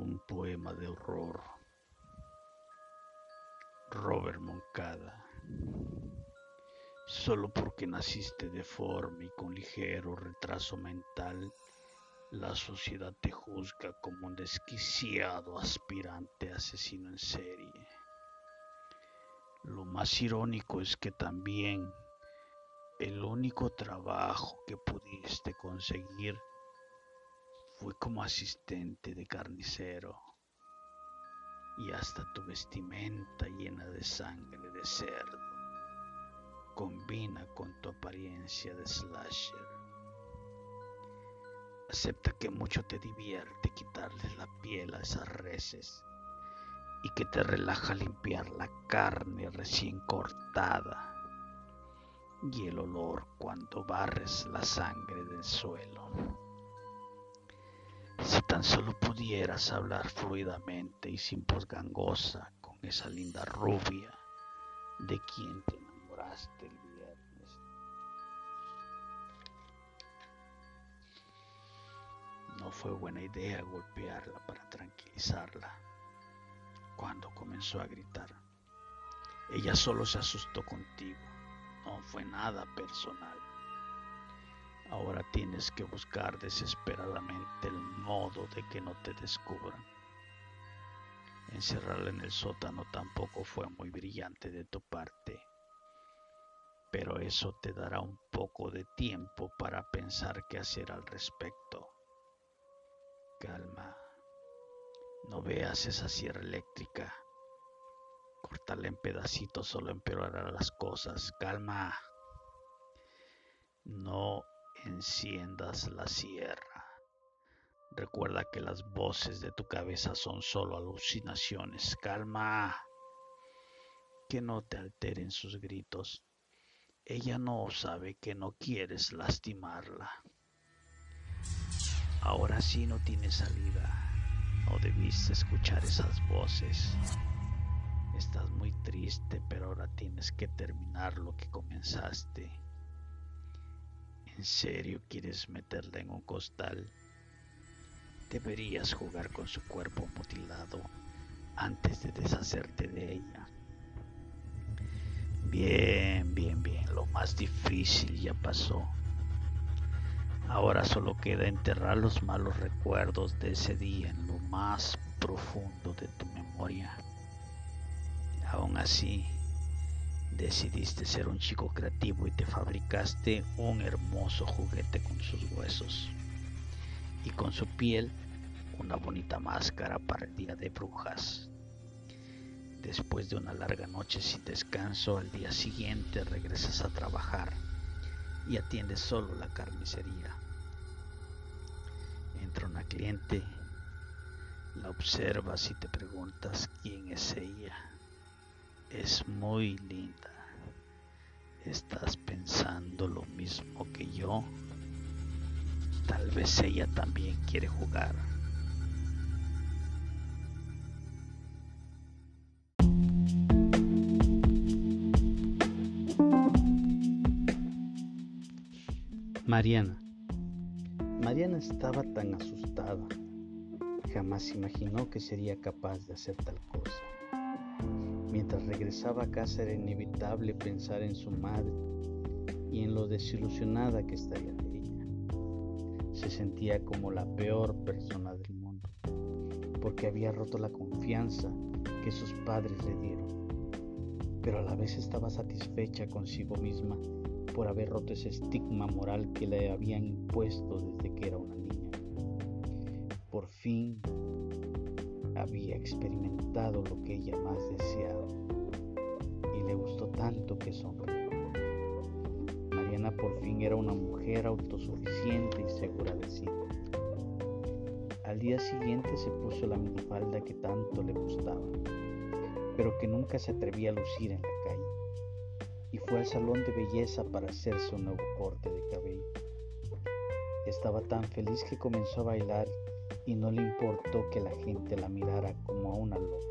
un poema de horror. Robert Moncada. Solo porque naciste deforme y con ligero retraso mental, la sociedad te juzga como un desquiciado aspirante asesino en serie. Lo más irónico es que también el único trabajo que pudiste conseguir fue como asistente de carnicero y hasta tu vestimenta llena de sangre de cerdo combina con tu apariencia de slasher. Acepta que mucho te divierte quitarles la piel a esas reses y que te relaja limpiar la carne recién cortada y el olor cuando barres la sangre del suelo. Si tan solo pudieras hablar fluidamente y sin voz gangosa con esa linda rubia de quien te enamoraste el viernes. No fue buena idea golpearla para tranquilizarla cuando comenzó a gritar. Ella solo se asustó contigo, no fue nada personal. Ahora tienes que buscar desesperadamente el modo de que no te descubran. Encerrarla en el sótano tampoco fue muy brillante de tu parte, pero eso te dará un poco de tiempo para pensar qué hacer al respecto. Calma, no veas esa sierra eléctrica. Cortarla en pedacitos solo empeorará las cosas. Calma. No enciendas la sierra. Recuerda que las voces de tu cabeza son solo alucinaciones. Calma. Que no te alteren sus gritos. Ella no sabe que no quieres lastimarla. Ahora sí no tiene salida. No debiste escuchar esas voces. Estás muy triste, pero ahora tienes que terminar lo que comenzaste. ¿En serio quieres meterla en un costal? Deberías jugar con su cuerpo mutilado antes de deshacerte de ella. Bien, bien, bien. Lo más difícil ya pasó. Ahora solo queda enterrar los malos recuerdos de ese día en lo más profundo de tu memoria. Aún así, Decidiste ser un chico creativo y te fabricaste un hermoso juguete con sus huesos y con su piel una bonita máscara para el día de brujas. Después de una larga noche sin descanso, al día siguiente regresas a trabajar y atiendes solo la carnicería. Entra una cliente, la observas y te preguntas quién es ella. Es muy linda. ¿Estás pensando lo mismo que yo? Tal vez ella también quiere jugar. Mariana. Mariana estaba tan asustada. Jamás imaginó que sería capaz de hacer tal cosa. Mientras regresaba a casa era inevitable pensar en su madre y en lo desilusionada que estaría ella. Se sentía como la peor persona del mundo, porque había roto la confianza que sus padres le dieron, pero a la vez estaba satisfecha consigo misma por haber roto ese estigma moral que le habían impuesto desde que era una niña. Por fin había experimentado lo que ella más deseaba y le gustó tanto que sonrió. Mariana por fin era una mujer autosuficiente y segura de sí. Al día siguiente se puso la minifalda que tanto le gustaba, pero que nunca se atrevía a lucir en la calle, y fue al salón de belleza para hacerse un nuevo corte de cabello. Estaba tan feliz que comenzó a bailar y no le importó que la gente la mirara como a una loca.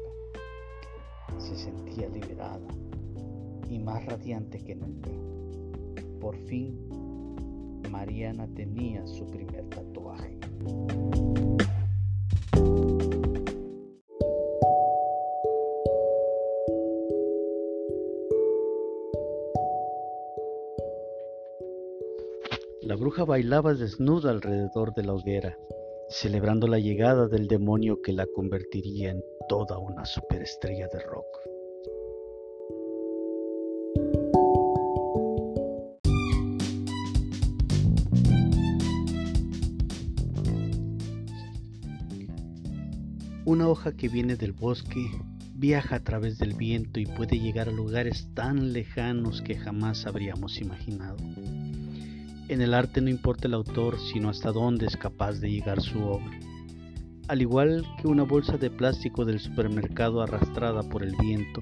Se sentía liberada y más radiante que nunca. Por fin, Mariana tenía su primer tatuaje. La bruja bailaba desnuda alrededor de la hoguera, celebrando la llegada del demonio que la convertiría en toda una superestrella de rock. Una hoja que viene del bosque viaja a través del viento y puede llegar a lugares tan lejanos que jamás habríamos imaginado. En el arte no importa el autor, sino hasta dónde es capaz de llegar su obra. Al igual que una bolsa de plástico del supermercado arrastrada por el viento,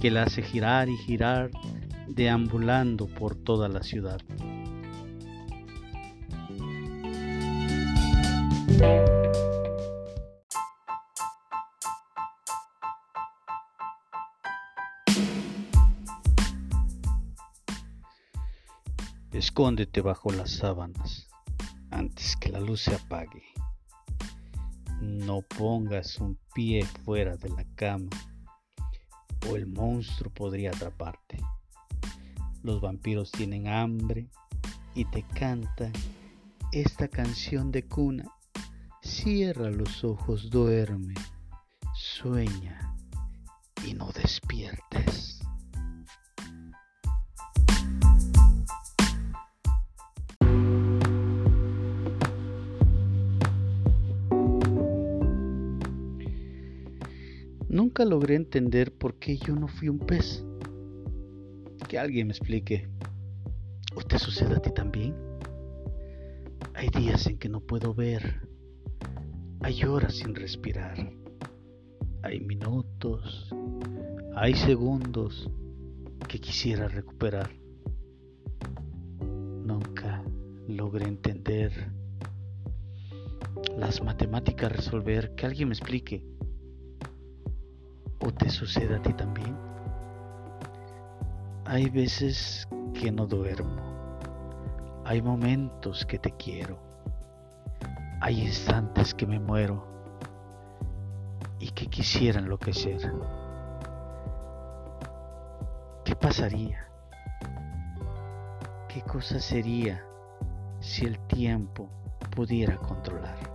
que la hace girar y girar, deambulando por toda la ciudad. Escóndete bajo las sábanas antes que la luz se apague. No pongas un pie fuera de la cama o el monstruo podría atraparte. Los vampiros tienen hambre y te cantan esta canción de cuna. Cierra los ojos, duerme, sueña y no despiertes. Nunca logré entender por qué yo no fui un pez. Que alguien me explique. ¿O te sucede a ti también? Hay días en que no puedo ver. Hay horas sin respirar. Hay minutos. Hay segundos que quisiera recuperar. Nunca logré entender las matemáticas resolver. Que alguien me explique. ¿O te sucede a ti también? Hay veces que no duermo. Hay momentos que te quiero. Hay instantes que me muero y que quisiera enloquecer. ¿Qué pasaría? ¿Qué cosa sería si el tiempo pudiera controlar?